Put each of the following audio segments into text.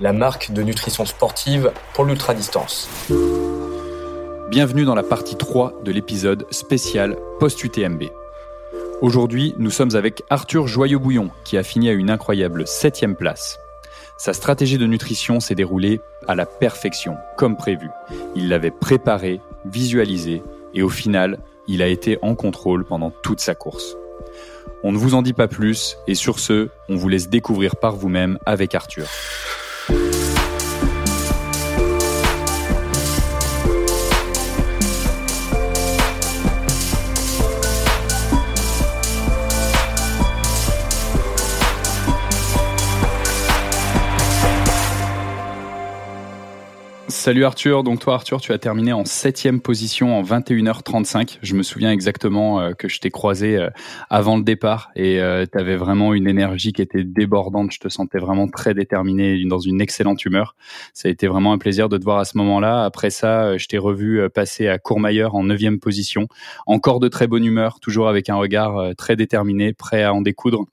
la marque de nutrition sportive pour l'ultra-distance. Bienvenue dans la partie 3 de l'épisode spécial post-UTMB. Aujourd'hui, nous sommes avec Arthur Joyeux-Bouillon, qui a fini à une incroyable 7 place. Sa stratégie de nutrition s'est déroulée à la perfection, comme prévu. Il l'avait préparé, visualisé, et au final, il a été en contrôle pendant toute sa course. On ne vous en dit pas plus, et sur ce, on vous laisse découvrir par vous-même avec Arthur. Salut Arthur, donc toi Arthur, tu as terminé en septième position en 21h35. Je me souviens exactement euh, que je t'ai croisé euh, avant le départ et euh, tu avais vraiment une énergie qui était débordante. Je te sentais vraiment très déterminé, dans une excellente humeur. Ça a été vraiment un plaisir de te voir à ce moment-là. Après ça, je t'ai revu passer à Courmayeur en neuvième position. Encore de très bonne humeur, toujours avec un regard très déterminé, prêt à en découdre.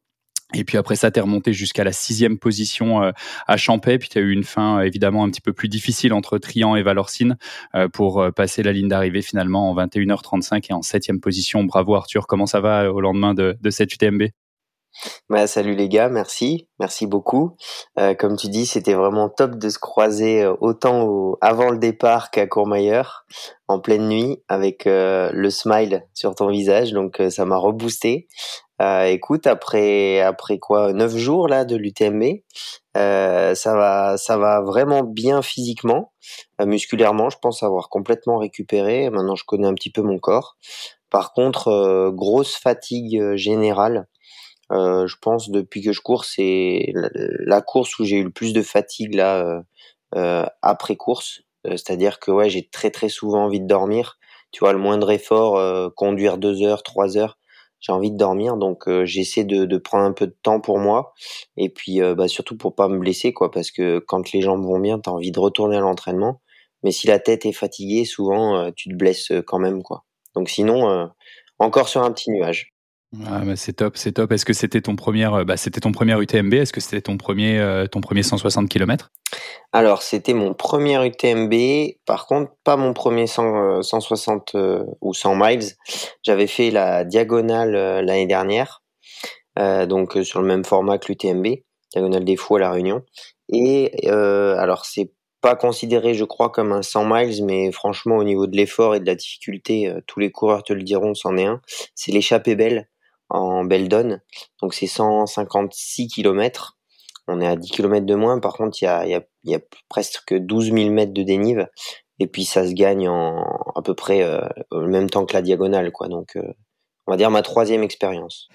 Et puis après ça, t'es remonté jusqu'à la sixième position euh, à Champais. Puis tu as eu une fin euh, évidemment un petit peu plus difficile entre Trian et Valorcine euh, pour passer la ligne d'arrivée finalement en 21h35 et en septième position. Bravo Arthur, comment ça va au lendemain de, de cette UTMB bah, salut les gars, merci, merci beaucoup. comme tu dis, c'était vraiment top de se croiser autant avant le départ qu'à Courmayeur, en pleine nuit, avec le smile sur ton visage, donc ça m'a reboosté. Euh, écoute, après après quoi, neuf jours là de l'UTMB, euh, ça va ça va vraiment bien physiquement, euh, musculairement, je pense avoir complètement récupéré. Maintenant, je connais un petit peu mon corps. Par contre, grosse fatigue générale. Je pense depuis que je cours, c'est la, course où j'ai eu le plus de fatigue là après course. C'est-à-dire que ouais, j'ai très très souvent envie de dormir. Tu vois, le moindre effort, conduire deux heures, trois heures, j'ai envie de dormir, donc euh, j'essaie de, prendre un peu de temps pour moi, et puis euh, bah, surtout pour pas me blesser, quoi, parce que quand les jambes vont bien, t'as envie de retourner à l'entraînement, mais si la tête est fatiguée, souvent euh, tu te blesses quand même, quoi. Donc sinon, encore sur un petit nuage. Ah, bah, c'est top, c'est top. Est-ce que c'était ton premier, euh, bah, c'était ton premier UTMB Est-ce que c'était ton premier, euh, ton premier 160 km Alors, c'était mon premier UTMB. Par contre, pas mon premier 160 euh, ou 100 miles. J'avais fait la diagonale l'année dernière, donc sur le même format que l'UTMB, diagonale des fous à la Réunion. Et alors, c'est pas considéré, je crois, comme un 100 miles, mais franchement, au niveau de l'effort et de la difficulté, tous les coureurs te le diront, c'en est un. C'est l'échappée belle en Beldon. Donc c'est 156 km. On est à 10 km de moins. Par contre, il y a, y, a, presque 12 000 mètres de dénive. Et puis ça se gagne en à peu près euh, le même temps que la diagonale. Quoi. Donc euh, on va dire ma troisième expérience.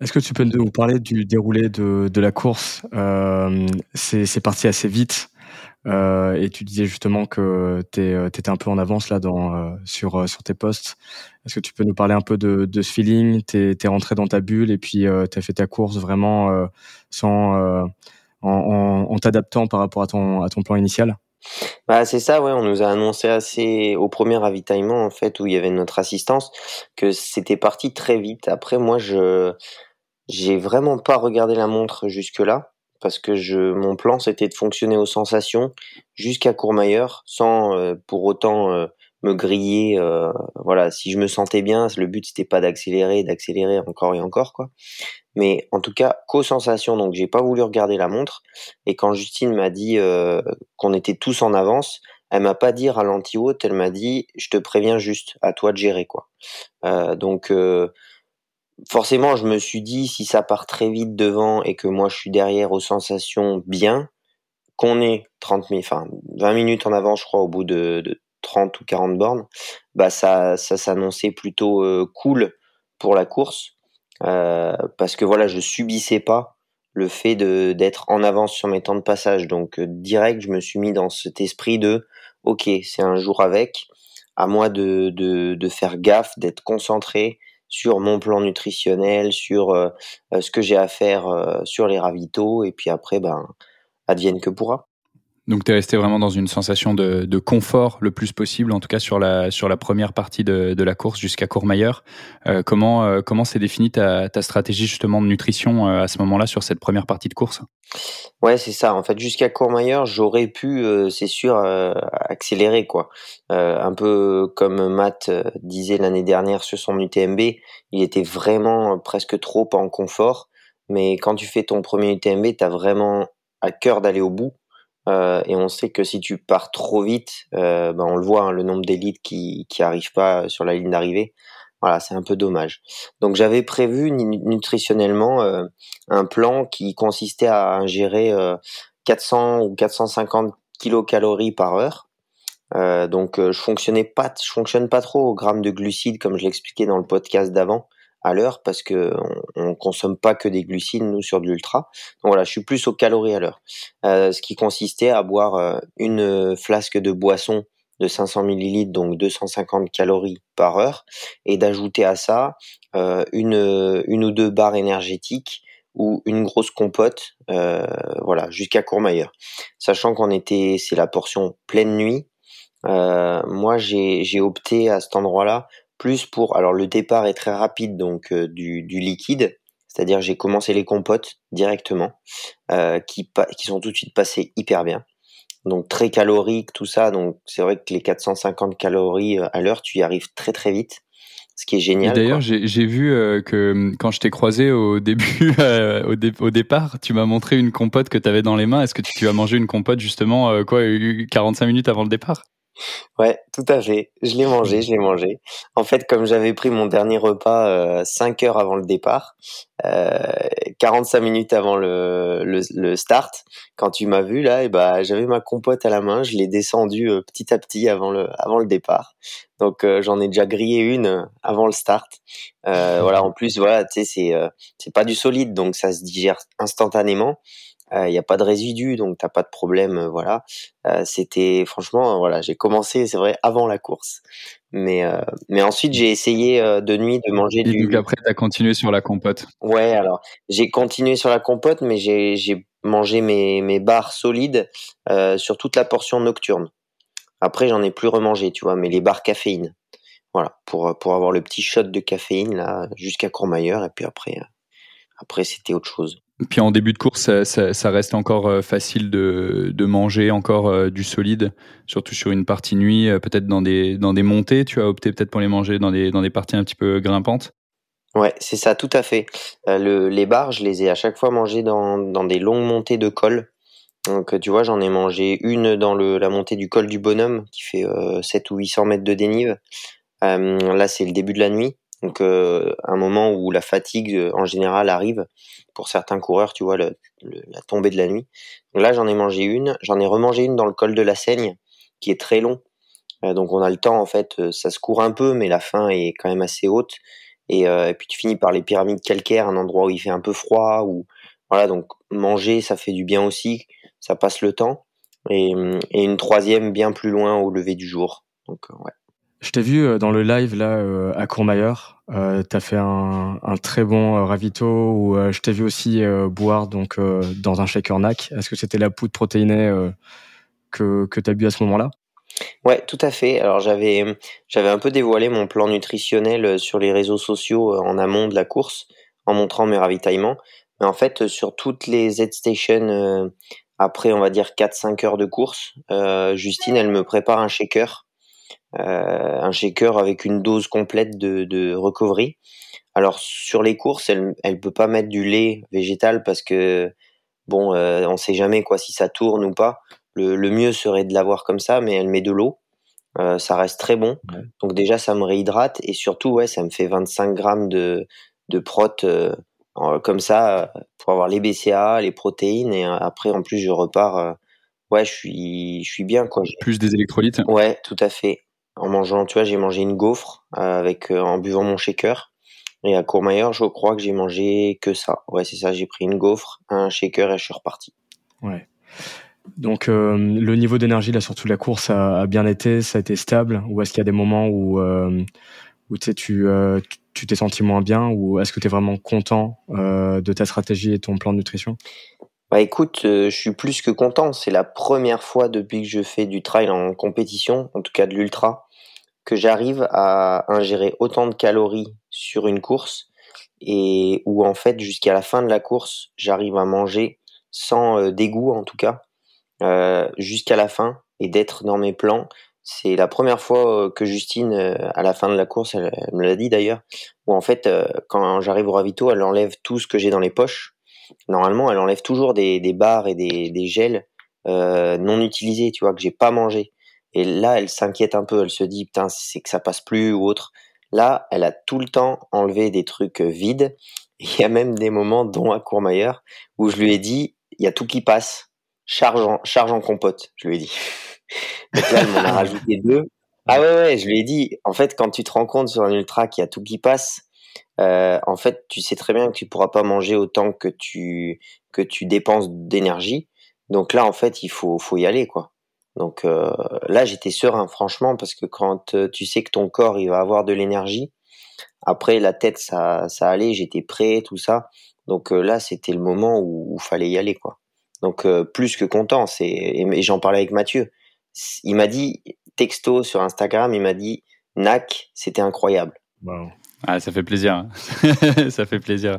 Est-ce que tu peux nous parler du déroulé de, de la course? Euh, C'est parti assez vite. Euh, et tu disais justement que tu euh, étais un peu en avance là dans, euh, sur, sur tes postes. Est-ce que tu peux nous parler un peu de, de ce feeling? Tu es, rentré dans ta bulle et puis tu as fait ta course vraiment sans, en, en, en t'adaptant par rapport à ton, à ton plan initial? Bah c'est ça, ouais. On nous a annoncé assez au premier ravitaillement en fait où il y avait notre assistance que c'était parti très vite. Après moi je j'ai vraiment pas regardé la montre jusque là parce que je, mon plan c'était de fonctionner aux sensations jusqu'à Courmayeur sans euh, pour autant euh, me griller. Euh, voilà, si je me sentais bien, le but c'était pas d'accélérer, d'accélérer encore et encore quoi. Mais en tout cas qu'aux sensations. Donc j'ai pas voulu regarder la montre. Et quand Justine m'a dit qu'on était tous en avance, elle m'a pas dit ralenti haute, elle m'a dit je te préviens juste, à toi de gérer quoi. donc forcément, je me suis dit, si ça part très vite devant et que moi je suis derrière aux sensations bien, qu'on est 30 enfin 20 minutes en avant, je crois, au bout de, 30 ou 40 bornes, bah ça, ça s'annonçait plutôt euh, cool pour la course, euh, parce que voilà, je subissais pas le fait d'être en avance sur mes temps de passage. Donc direct, je me suis mis dans cet esprit de ok, c'est un jour avec, à moi de, de faire gaffe, d'être concentré sur mon plan nutritionnel, sur ce que j'ai à faire sur les ravitaux, et puis après, ben, advienne que pourra. Donc tu es resté vraiment dans une sensation de, confort le plus possible, en tout cas sur la, sur la première partie de, de la course jusqu'à Courmayeur. Euh, comment euh, comment s'est définie ta, ta, stratégie justement de nutrition euh, à ce moment-là sur cette première partie de course? Ouais, c'est ça. En fait, jusqu'à Courmayeur, j'aurais pu, c'est sûr, accélérer quoi. un peu comme Matt disait l'année dernière sur son UTMB, il était vraiment presque trop en confort. Mais quand tu fais ton premier UTMB, tu as vraiment à cœur d'aller au bout. Euh, et on sait que si tu pars trop vite, euh, ben on le voit, hein, le nombre d'élites qui qui arrivent pas sur la ligne d'arrivée. Voilà, c'est un peu dommage. Donc j'avais prévu nutritionnellement euh, un plan qui consistait à ingérer 400 ou 450 kilocalories par heure. donc je fonctionnais pas, je fonctionne pas trop au gramme de glucides comme je l'expliquais dans le podcast d'avant à l'heure parce que on, consomme pas que des glucides nous sur de l'ultra. Donc voilà, je suis plus aux calories à l'heure. Euh, ce qui consistait à boire euh, une flasque de boisson de 500 millilitres, donc 250 calories par heure, et d'ajouter à ça euh, une, une ou deux barres énergétiques ou une grosse compote, euh, voilà, jusqu'à Courmayeur. Sachant qu'on était, c'est la portion pleine nuit. Euh, moi, j'ai opté à cet endroit-là plus pour alors le départ est très rapide donc euh, du, du, liquide c'est-à-dire j'ai commencé les compotes directement euh, qui qui sont tout de suite passées hyper bien donc très calorique tout ça donc c'est vrai que les 450 calories euh, à l'heure tu y arrives très très vite ce qui est génial. D'ailleurs, j'ai vu que quand je t'ai croisé au début, au, au, départ, tu m'as montré une compote que tu avais dans les mains. Est-ce que tu, tu, as mangé une compote justement quoi 45 minutes avant le départ? Ouais, tout à fait. Je l'ai mangé, je l'ai mangé. En fait, comme j'avais pris mon dernier repas euh, 5 heures avant le départ, euh, 45 minutes avant le, le, start, quand tu m'as vu là, et eh bah, j'avais ma compote à la main, je l'ai descendu euh, petit à petit avant le, avant le départ. Donc euh, j'en ai déjà grillé une euh, avant le start. voilà, en plus, voilà, tu sais, c'est pas du solide, donc ça se digère instantanément il euh, n'y a pas de résidus, donc t'as pas de problème, euh, voilà. Euh, c'était franchement, voilà, j'ai commencé, c'est vrai, avant la course, mais mais ensuite j'ai essayé de nuit de manger Et du. Donc après, t'as continué sur la compote. Ouais, alors j'ai continué sur la compote, mais j'ai j'ai mangé mes mes barres solides sur toute la portion nocturne. Après, j'en ai plus remangé, tu vois, mais les barres caféine. Voilà, pour pour avoir le petit shot de caféine là jusqu'à Courmayeur et puis après après c'était autre chose. Puis en début de course, ça, reste encore euh, facile de, manger encore euh, du solide, surtout sur une partie nuit, euh, peut-être dans des, dans des montées. Tu as opté peut-être pour les manger dans des, dans des parties un petit peu grimpantes Ouais, c'est ça, tout à fait. les barres, je les ai à chaque fois mangées dans, dans des longues montées de col. Donc tu vois, j'en ai mangé une dans le, la montée du col du bonhomme, qui fait 7 ou 800 mètres de dénive. là, c'est le début de la nuit. Donc euh, un moment où la fatigue euh, en général arrive pour certains coureurs, tu vois, le, la tombée de la nuit. Donc là, j'en ai mangé une, j'en ai remangé une dans le col de la Seigne, qui est très long. Euh, donc on a le temps, en fait, ça se court un peu, mais la fin est quand même assez haute. Et, puis tu finis par les pyramides calcaires, un endroit où il fait un peu froid. Ou voilà, donc manger, ça fait du bien aussi, ça passe le temps. Et, une troisième bien plus loin au lever du jour. Je t'ai vu euh, dans le live là euh, à Courmayeur. Euh, tu as fait un, très bon euh, ravito où je t'ai vu aussi boire donc dans un shaker NAC. Est-ce que c'était la poudre protéinée que, que tu as bu à ce moment-là? Ouais, tout à fait. Alors j'avais j'avais un peu dévoilé mon plan nutritionnel sur les réseaux sociaux en amont de la course en montrant mes ravitaillements. Mais en fait, sur toutes les Z-Station, après on va dire 4-5 heures de course, Justine, elle me prépare un shaker un shaker avec une dose complète de, de recovery. Alors sur les courses, elle elle peut pas mettre du lait végétal parce que bon, euh, on sait jamais quoi si ça tourne ou pas. Le, le mieux serait de l'avoir comme ça, mais elle met de l'eau. Euh, ça reste très bon. Donc déjà, ça me réhydrate et surtout, ouais, ça me fait 25 grammes de de prot euh, comme ça pour avoir les BCA, les protéines et après en plus je repars. ouais, je suis je suis bien quoi. Plus des électrolytes. Ouais, tout à fait en mangeant, tu vois, j'ai mangé une gaufre euh, avec euh, en buvant mon shaker. Et à Courmayeur, je crois que j'ai mangé que ça. Ouais, c'est ça. J'ai pris une gaufre, un shaker et je suis reparti. Ouais. Donc euh, le niveau d'énergie là sur toute la course a, bien été, ça a été stable. Ou est-ce qu'il y a des moments où tu tu t'es senti moins bien ou est-ce que tu es vraiment content de ta stratégie et ton plan de nutrition? Bah écoute, je suis plus que content. C'est la première fois depuis que je fais du trail en compétition, en tout cas de l'ultra, que j'arrive à ingérer autant de calories sur une course et où en fait jusqu'à la fin de la course, j'arrive à manger sans dégoût en tout cas euh, jusqu'à la fin et d'être dans mes plans. C'est la première fois euh, que Justine, euh, à la fin de la course, elle, me l'a dit d'ailleurs, où en fait, quand j'arrive au ravito, elle enlève tout ce que j'ai dans les poches. Normalement, elle enlève toujours des, barres et des, gels non utilisés, tu vois, que j'ai pas mangé. Et là, elle s'inquiète un peu. Elle se dit, putain, c'est que ça passe plus ou autre. Là, elle a tout le temps enlevé des trucs vides. Il y a même des moments, dont à Courmayeur, où je lui ai dit, il y a tout qui passe charge en, charge en compote, je lui ai dit. Donc là, elle m'en a rajouté deux. Ah ouais, ouais, je lui ai dit, en fait, quand tu te rends compte sur un ultra qu'il y a tout qui passe, euh, en fait, tu sais très bien que tu pourras pas manger autant que tu que tu dépenses d'énergie. Donc là, en fait, il faut faut y aller, quoi. Donc euh, là, j'étais serein, franchement, parce que quand euh, tu sais que ton corps il va avoir de l'énergie, après la tête ça ça allait, j'étais prêt, tout ça. Donc là, c'était le moment où il fallait y aller, quoi. Donc plus que content. C'est et, j'en parlais avec Mathieu. Il m'a dit texto sur Instagram, il m'a dit Nac, c'était incroyable. Ah, ça fait plaisir. ça fait plaisir.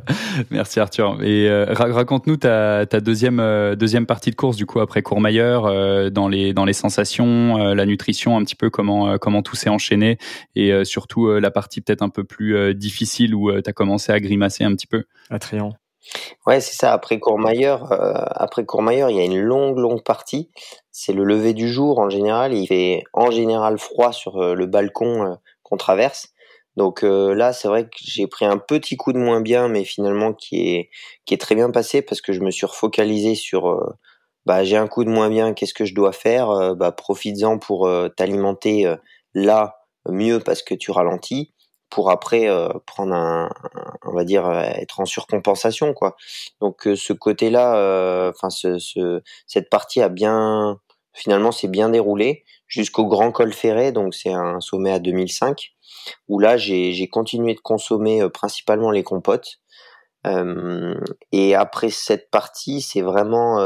Merci Arthur. Et euh, raconte-nous ta, ta deuxième, euh, deuxième partie de course, du coup, après Courmayeur, dans, les, dans les sensations, la nutrition, un petit peu comment, comment tout s'est enchaîné et surtout la partie peut-être un peu plus difficile où tu as commencé à grimacer un petit peu. À Trian. Ouais, c'est ça. Après Courmayeur, euh, après Courmayeur, il y a une longue, longue partie. C'est le lever du jour en général. Il fait en général froid sur euh, le balcon euh, qu'on traverse. Donc là, c'est vrai que j'ai pris un petit coup de moins bien, mais finalement qui est qui est très bien passé parce que je me suis refocalisé sur bah j'ai un coup de moins bien, qu'est-ce que je dois faire? Bah profites-en pour t'alimenter là mieux parce que tu ralentis pour après euh, prendre un, on va dire euh, être en surcompensation quoi. Donc euh, ce côté-là, enfin ce, ce, cette partie a bien finalement c'est bien déroulé jusqu'au Grand Col Ferré, donc c'est un sommet à 2005 où là j'ai continué de consommer principalement les compotes. et après cette partie, c'est vraiment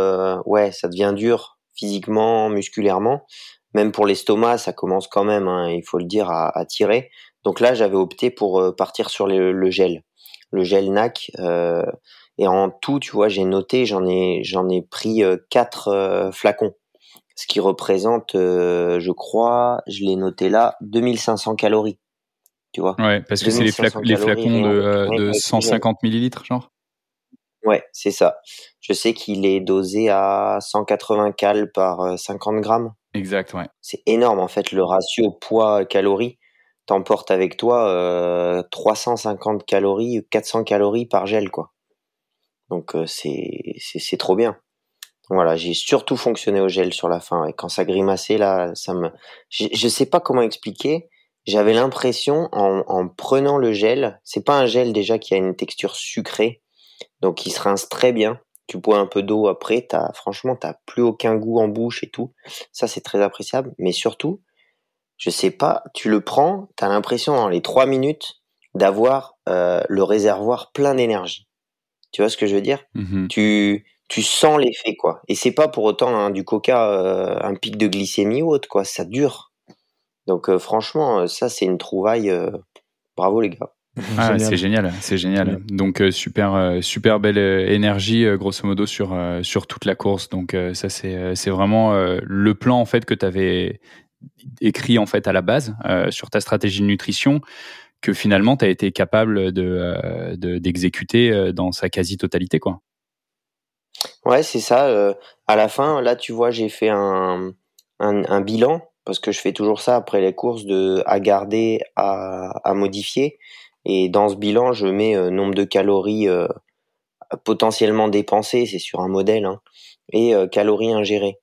ouais, ça devient dur physiquement, musculairement. Même pour l'estomac, ça commence quand même, hein, il faut le dire, à, à tirer. Donc là, j'avais opté pour euh, partir sur le, gel, le gel NAC. Euh, et en tout, tu vois, j'ai noté, j'en ai, j'en ai pris euh, quatre flacons, ce qui représente, je crois, je l'ai noté là, 2500 calories. Tu vois? Ouais, parce que c'est les, flacons de, 150 millilitres, genre? Ouais, c'est ça. Je sais qu'il est dosé à 180 cal par 50 grammes. Exact, ouais. C'est énorme en fait le ratio poids-calories t'emportes avec toi euh, 350 calories, 400 calories par gel, quoi. Donc euh, c'est c'est trop bien. Voilà, j'ai surtout fonctionné au gel sur la fin. Et quand ça grimaçait là, ça me, je, je sais pas comment expliquer. J'avais l'impression en, en prenant le gel, c'est pas un gel déjà qui a une texture sucrée, donc il se rince très bien. Tu bois un peu d'eau après, t'as franchement t'as plus aucun goût en bouche et tout. Ça c'est très appréciable. Mais surtout, je sais pas, tu le prends, tu as l'impression dans les trois minutes d'avoir euh, le réservoir plein d'énergie. Tu vois ce que je veux dire? Mmh Tu tu sens l'effet quoi. Et c'est pas pour autant hein, du coca euh, un pic de glycémie ou autre quoi, ça dure. Donc euh, franchement, ça c'est une trouvaille. bravo les gars. Ah, c'est génial, c'est génial. Donc super super belle énergie grosso modo sur sur toute la course. Donc ça c'est c'est vraiment le plan en fait que tu avais écrit en fait à la base euh, sur ta stratégie de nutrition que finalement tu as été capable de, euh, d'exécuter euh, dans sa quasi-totalité quoi. Ouais, c'est ça. à la fin, là, tu vois, j'ai fait un, bilan parce que je fais toujours ça après les courses de à garder, à, modifier. Et dans ce bilan, je mets nombre de calories potentiellement dépensées, c'est sur un modèle, hein, et calories ingérées.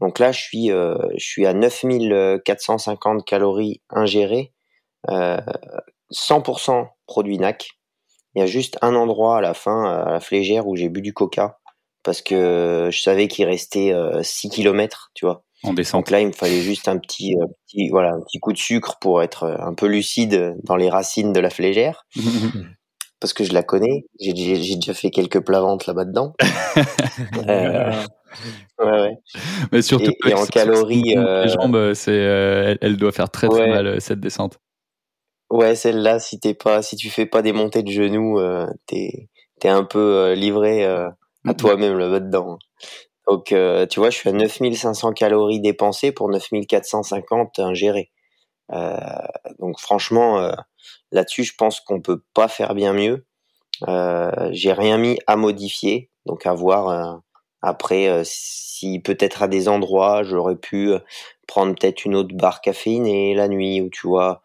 Donc là, je suis, euh, à 9450 calories ingérées, euh, 100% produit NAC. Il y a juste un endroit à la fin, à la flégère, où j'ai bu du coca parce que je savais qu'il restait 6 km, tu vois. En descente. Donc là, il me fallait juste un petit, petit, voilà, un petit coup de sucre pour être un peu lucide dans les racines de la flégère. parce que je la connais. J'ai déjà fait quelques plavantes là-bas dedans. euh, ouais, ouais. Mais surtout, et, en calories, euh... les jambes, c'est, euh, elle, doit faire très très mal cette descente. Ouais, celle-là, si t'es pas, si tu fais pas des montées de genoux, euh, t'es, t'es un peu euh, livré à toi-même là-bas dedans. Donc, tu vois, je suis à 9500 calories dépensées pour 9450 ingérées. donc, franchement Là-dessus, je pense qu'on peut pas faire bien mieux. Euh, j'ai rien mis à modifier, donc à voir euh, après euh, si peut-être à des endroits j'aurais pu prendre peut-être une autre barre caféinée la nuit ou tu vois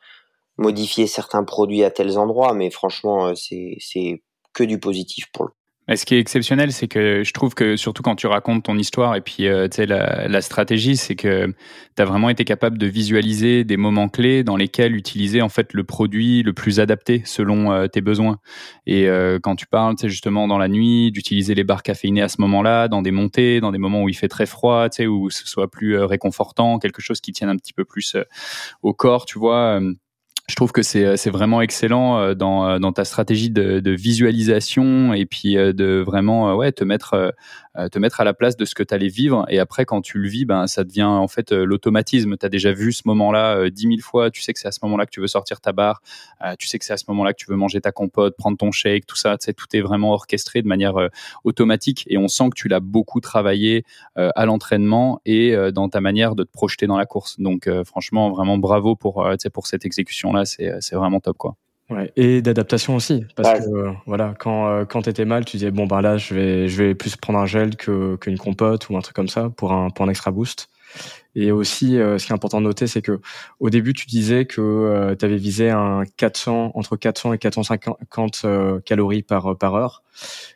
modifier certains produits à tels endroits, mais franchement c'est que du positif pour le ce qui est exceptionnel, c'est que je trouve que surtout quand tu racontes ton histoire et puis euh, tu sais la, la, stratégie, c'est que tu as vraiment été capable de visualiser des moments clés dans lesquels utiliser en fait le produit le plus adapté selon euh, tes besoins. Et euh, quand tu parles, tu sais justement dans la nuit, d'utiliser les barres caféinées à ce moment-là, dans des montées, dans des moments où il fait très froid, tu sais où ce soit plus réconfortant, quelque chose qui tienne un petit peu plus au corps, tu vois je trouve que c'est euh, vraiment excellent euh, dans euh, dans ta stratégie de, de visualisation et puis de vraiment ouais te mettre te mettre à la place de ce que tu allais vivre. Et après quand tu le vis ben ça devient en fait l'automatisme. Tu as déjà vu ce moment-là dix mille fois. Tu sais que c'est à ce moment-là que tu veux sortir ta barre. Tu sais que c'est à ce moment-là que tu veux manger ta compote prendre ton shake tout ça. Tu sais tout est vraiment orchestré de manière automatique. Et on sent que tu l'as beaucoup travaillé à l'entraînement et dans ta manière de te projeter dans la course. Donc franchement vraiment bravo pour pour cette exécution là, c'est vraiment top, quoi. Ouais, et d'adaptation aussi, parce que euh, voilà, quand euh, quand t'étais mal, tu disais bon ben là je vais je vais plus prendre un gel que qu'une compote ou un truc comme ça pour un pour un extra boost. Et aussi, euh, ce qui est important de noter, c'est que au début, tu disais que tu avais visé un 400 entre 400 et 450 calories par par heure.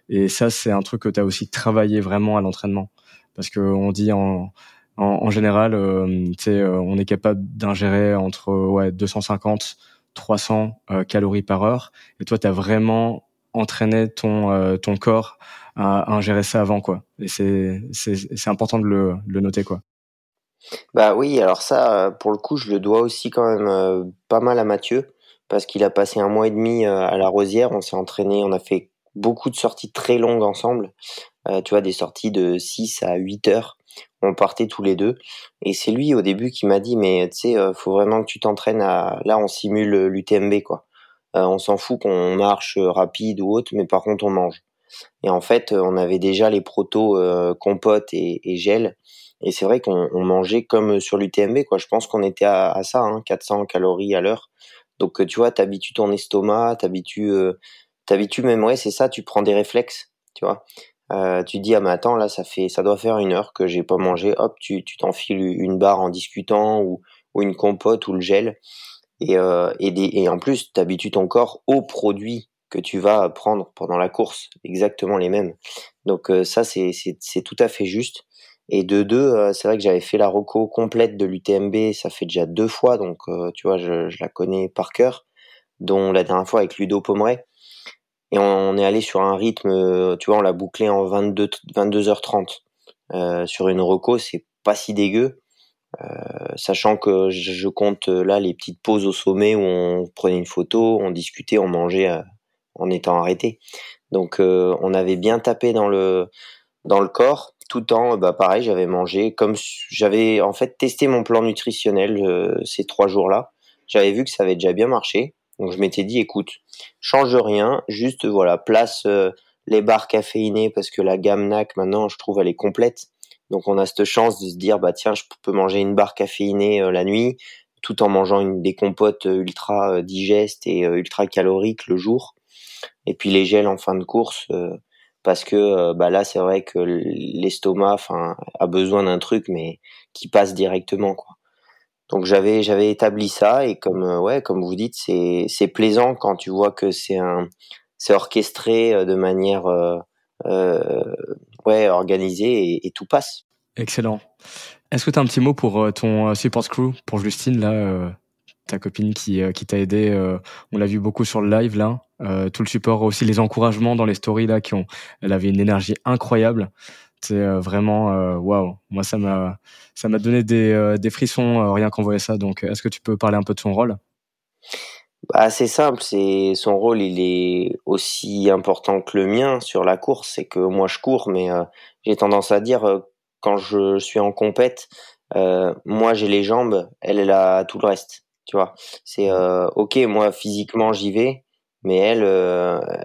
Et ça, c'est un truc que tu as aussi travaillé vraiment à l'entraînement, parce que on dit en en, général, euh, euh, on est capable d'ingérer entre ouais, 250, 300 euh, calories par heure. Et toi, tu as vraiment entraîné ton, euh, ton corps à, ingérer ça avant. quoi. Et c'est important de le, noter. quoi. Bah oui, alors ça, pour le coup, je le dois aussi quand même pas mal à Mathieu, parce qu'il a passé un mois et demi à la Rosière, on s'est entraîné, on a fait beaucoup de sorties très longues ensemble, tu vois, des sorties de 6 à 8 heures, on partait tous les deux. Et c'est lui au début qui m'a dit, mais tu sais, euh, faut vraiment que tu t'entraînes à... Là, on simule l'UTMB, quoi. Euh, on s'en fout qu'on marche rapide ou autre, mais par contre, on mange. Et en fait, on avait déjà les protos euh, compote et, gel. Et c'est vrai qu'on mangeait comme sur l'UTMB, quoi. Je pense qu'on était à, ça, hein, 400 calories à l'heure. Donc, tu vois, t'habitues ton estomac, t'habitues, t'habitues même, ouais, c'est ça, tu prends des réflexes, tu vois. Euh, tu dis ah mais attends là ça fait ça doit faire une heure que j'ai pas mangé. Hop tu tu t'enfiles une barre en discutant ou ou une compote ou le gel. Et euh, et, des, et en plus t'habitues ton corps aux produits que tu vas prendre pendant la course. Exactement les mêmes. Donc euh, ça c'est c'est tout à fait juste. Et de deux euh, c'est vrai que j'avais fait la reco complète de l'UTMB ça fait déjà deux fois donc euh, tu vois je, je la connais par cœur dont la dernière fois avec Ludo Pomeray et on, est allé sur un rythme, euh, tu vois, on l'a bouclé en 22, 22h30. Euh, sur une reco, c'est pas si dégueu. Euh, sachant que je, compte euh, là les petites pauses au sommet où on prenait une photo, on discutait, on mangeait en étant arrêté. Donc on avait bien tapé dans le dans le corps, tout en bah pareil, j'avais mangé comme j'avais en fait testé mon plan nutritionnel ces trois jours-là. J'avais vu que ça avait déjà bien marché. Donc je m'étais dit, écoute, change rien, juste voilà, place euh, les barres caféinées parce que la gamme NAC maintenant, je trouve, elle est complète. Donc on a cette chance de se dire, bah tiens, je peux manger une barre caféinée euh, la nuit, tout en mangeant une des compotes euh, ultra digestes et ultra caloriques le jour. Et puis les gels en fin de course, parce que bah là c'est vrai que l'estomac, a besoin d'un truc, mais qui passe directement quoi. Donc j'avais j'avais établi ça et comme euh, ouais comme vous dites c'est c'est plaisant quand tu vois que c'est un c'est orchestré euh, de manière euh, euh, ouais organisée et, tout passe. Excellent. Est-ce que tu as un petit mot pour ton support crew pour Justine là ta copine qui, qui t'a aidé. on l'a vu beaucoup sur le live là. tout le support, aussi les encouragements dans les stories là qui ont. Elle avait une énergie incroyable. C'est vraiment waouh. Moi, ça m'a ça m'a donné des, des frissons rien qu'en voyant ça. Donc, est-ce que tu peux parler un peu de son rôle? Bah, c'est simple, c'est son rôle, il est aussi important que le mien sur la course. C'est que moi je cours, mais j'ai tendance à dire quand je suis en compète, moi j'ai les jambes, elle elle a tout le reste. Tu vois, c'est ok, moi physiquement j'y vais, mais elle,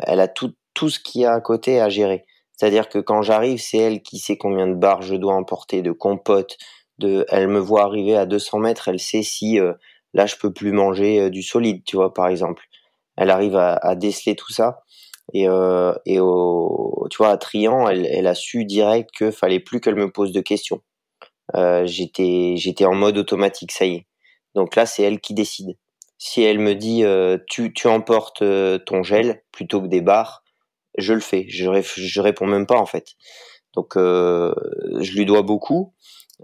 elle a tout tout ce qu'il y a à côté à gérer. C'est-à-dire que quand j'arrive, c'est elle qui sait combien de barres je dois emporter, de compotes. De, elle me voit arriver à 200 mètres, elle sait si euh, là je peux plus manger euh, du solide, tu vois, par exemple. Elle arrive à, déceler tout ça. Et, euh, et au, tu vois, à Trian, elle, a su direct que fallait plus qu'elle me pose de questions. J'étais, j'étais en mode automatique, ça y est. Donc là, c'est elle qui décide. Si elle me dit, tu, tu emportes ton gel plutôt que des barres, je le fais. Je, je réponds même pas en fait. Donc euh, je lui dois beaucoup.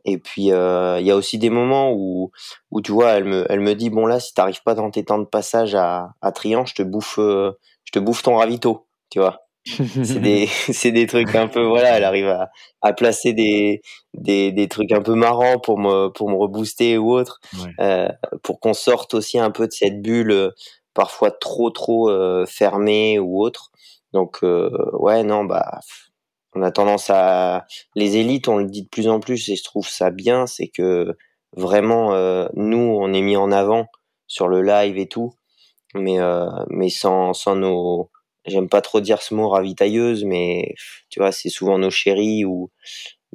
Et puis euh, il y a aussi des moments où où tu vois, elle me elle me dit bon là si t'arrives pas dans tes temps de passage à à Trian, je te bouffe euh, je te bouffe ton ravito, tu vois. c'est des c'est des trucs un peu voilà, elle arrive à à placer des des des trucs un peu marrants pour me pour me rebooster ou autre, euh, pour qu'on sorte aussi un peu de cette bulle parfois trop trop euh, fermée ou autre. Donc euh, ouais non bah on a tendance à les élites on le dit de plus en plus et je trouve ça bien c'est que vraiment euh, nous on est mis en avant sur le live et tout. Mais euh, mais sans sans nos j'aime pas trop dire ce mot ravitailleuse mais tu vois c'est souvent nos chéris ou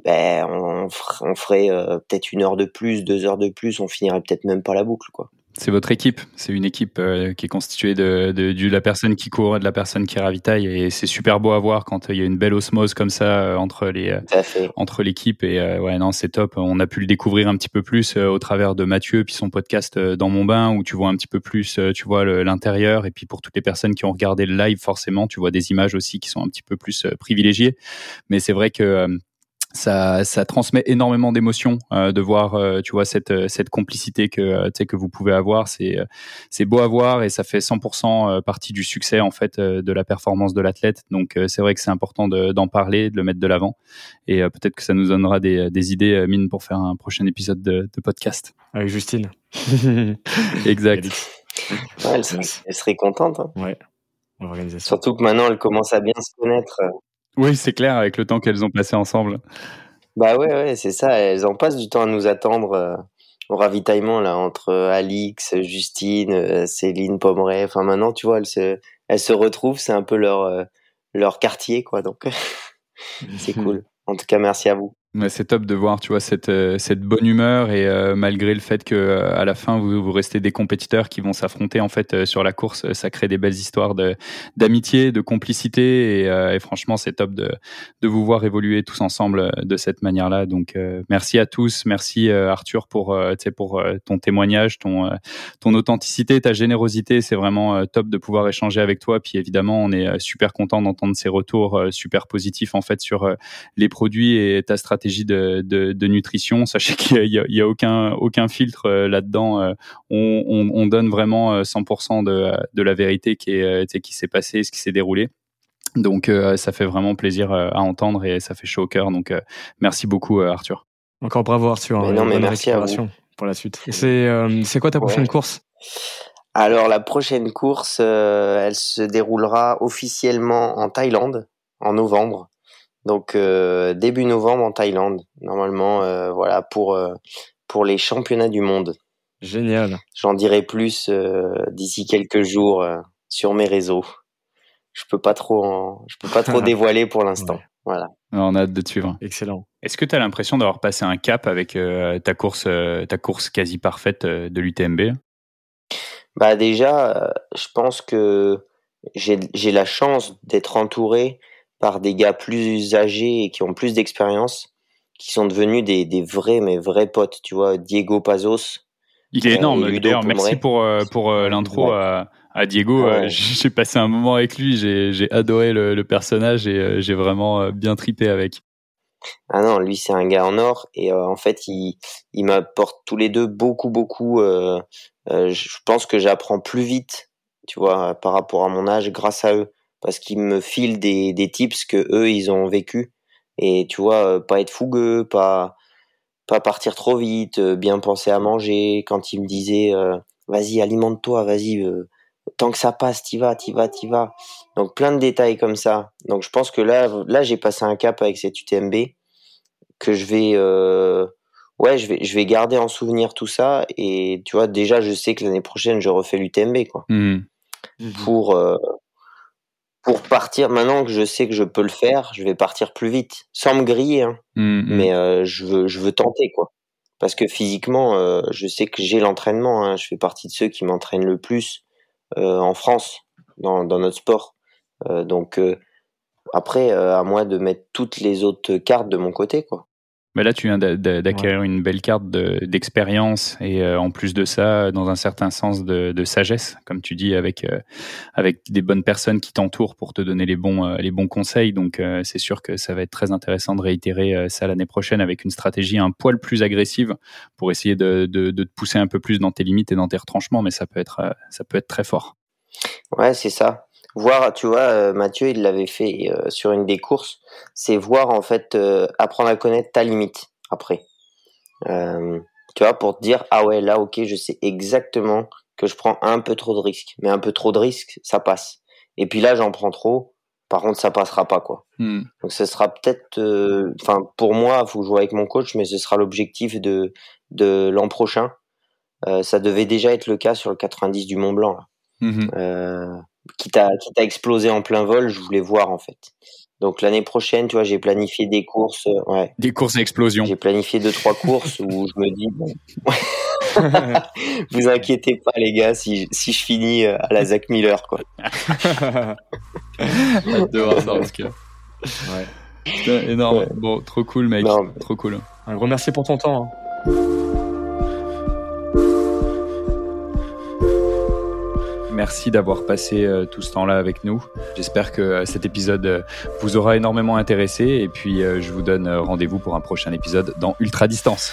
ben on, on ferait peut-être une heure de plus deux heures de plus on finirait peut-être même pas la boucle quoi c'est votre équipe. C'est une équipe euh, qui est constituée de, de, de, la personne qui court et de la personne qui ravitaille. Et c'est super beau à voir quand il y a une belle osmose comme ça euh, entre les euh, entre l'équipe. Et ouais, non, c'est top. On a pu le découvrir un petit peu plus au travers de Mathieu puis son podcast dans mon bain où tu vois un petit peu plus, tu vois l'intérieur. Et puis pour toutes les personnes qui ont regardé le live, forcément, tu vois des images aussi qui sont un petit peu plus privilégiées. Mais c'est vrai que ça, ça transmet énormément d'émotions euh, de voir, euh, tu vois, cette, euh, cette complicité que, tu que vous pouvez avoir. C'est, c'est beau à voir et ça fait 100% partie du succès en fait de la performance de l'athlète. Donc c'est vrai que c'est important d'en parler, de le mettre de l'avant et peut-être que ça nous donnera des, des idées, mine, pour faire un prochain épisode de, de podcast. Avec Justine. exact. elle, serait, elle, serait, contente. Hein. Ouais. Surtout que maintenant elle commence à bien se connaître. Oui, c'est clair, avec le temps qu'elles ont passé ensemble. Bah ouais, ouais, c'est ça. Elles en passent du temps à nous attendre euh, au ravitaillement là entre Alix, Justine, euh, Céline, Pommeret. Enfin maintenant, tu vois, elles se, elles se retrouvent. C'est un peu leur euh, leur quartier, quoi. Donc c'est cool. En tout cas, merci à vous c'est top de voir, tu vois, cette, euh, cette bonne humeur et euh, malgré le fait que euh, à la fin vous, vous restez des compétiteurs qui vont s'affronter en fait sur la course, ça crée des belles histoires de d'amitié, de complicité et, et franchement c'est top de de vous voir évoluer tous ensemble de cette manière-là. Donc merci à tous, merci Arthur pour pour ton témoignage, ton ton authenticité, ta générosité, c'est vraiment top de pouvoir échanger avec toi. Puis évidemment on est super content d'entendre ces retours super positifs en fait sur les produits et ta stratégie de, de, nutrition. Sachez qu'il n'y a, aucun, aucun filtre euh, là-dedans. Euh, on, on, donne vraiment 100% euh, de, de la vérité qui est qui s'est passé, ce qui s'est déroulé. Donc ça fait vraiment plaisir à entendre et ça fait chaud au cœur. Donc merci beaucoup Arthur. Encore bravo Arthur. Mais non mais merci à vous. pour la suite. C'est c'est quoi ta prochaine course? Alors la prochaine course, elle se déroulera officiellement en Thaïlande en novembre. Donc euh, début novembre en Thaïlande, normalement, euh, voilà pour euh, pour les championnats du monde. Génial. J'en dirai plus d'ici quelques jours sur mes réseaux. Je peux pas trop, je peux pas trop dévoiler pour l'instant. Voilà. On a hâte de te suivre. Excellent. Est-ce que tu as l'impression d'avoir passé un cap avec ta course, ta course quasi parfaite de l'UTMB Bah déjà, je pense que j'ai la chance d'être entouré par des gars plus âgés et qui ont plus d'expérience, qui sont devenus des, des, vrais, mais vrais potes. Tu vois, Diego Pazos. Il est euh, énorme. D'ailleurs, merci pour, euh, pour euh, l'intro à, à, Diego. j'ai passé un moment avec lui. J'ai adoré le, le, personnage et j'ai vraiment bien tripé avec. Ah non, lui c'est un gars en or et en fait il, il m'apporte tous les deux beaucoup beaucoup je pense que j'apprends plus vite, tu vois, par rapport à mon âge grâce à eux, parce qu'ils me filent des, des tips que eux ils ont vécu. Et tu vois, pas être fougueux, pas pas partir trop vite, bien penser à manger. Quand ils me disaient, vas-y, alimente-toi, vas-y, tant que ça passe, t'y vas, t'y vas, t'y vas. Donc plein de détails comme ça. Donc je pense que là, là j'ai passé un cap avec cette UTMB que je vais, euh, ouais, je vais, je vais garder en souvenir tout ça. Et tu vois, déjà, je sais que l'année prochaine, je refais l'UTMB, quoi. Mmh. Mmh. Pour, euh, pour partir, maintenant que je sais que je peux le faire, je vais partir plus vite, sans me griller, hein. mmh, mais euh, je veux, je veux tenter, quoi. Parce que physiquement, je sais que j'ai l'entraînement. Hein. Je fais partie de ceux qui m'entraînent le plus en France dans, dans notre sport. donc après, à moi de mettre toutes les autres cartes de mon côté, quoi. Mais là, tu viens d'acquérir une belle carte d'expérience et euh, en plus de ça, dans un certain sens de, sagesse, comme tu dis, avec euh, avec des bonnes personnes qui t'entourent pour te donner les bons euh, les bons conseils. Donc, c'est sûr que ça va être très intéressant de réitérer ça l'année prochaine avec une stratégie un poil plus agressive pour essayer de, de, de, te pousser un peu plus dans tes limites et dans tes retranchements. Mais ça peut être ça peut être très fort. Ouais, c'est ça voir, tu vois, euh, Mathieu, il l'avait fait euh, sur une des courses, c'est voir en fait, euh, apprendre à connaître ta limite après. tu vois, pour te dire, ah ouais, là, ok, je sais exactement que je prends un peu trop de risques, mais un peu trop de risques, ça passe. Et puis là, j'en prends trop, par contre, ça passera pas, quoi. Hmm. Donc, ce sera peut-être, enfin, pour moi, il faut que je joue avec mon coach, mais ce sera l'objectif de, de l'an prochain. ça devait déjà être le cas sur le 90 du Mont Blanc. Là. Mmh qui t'a explosé en plein vol, je voulais voir en fait. Donc l'année prochaine, tu vois, j'ai planifié des courses, euh, ouais. Des courses à explosion. J'ai planifié deux trois courses où je me dis bon, vous inquiétez pas les gars si, si je finis euh, à la Zach Miller quoi. de voir ça en tout cas. Ouais. énorme. Bon, trop cool mec, trop cool. Un gros merci pour ton temps. Hein. Merci d'avoir passé euh, tout ce temps-là avec nous. J'espère que euh, cet épisode euh, vous aura énormément intéressé et puis je vous donne rendez-vous pour un prochain épisode dans Ultra Distance.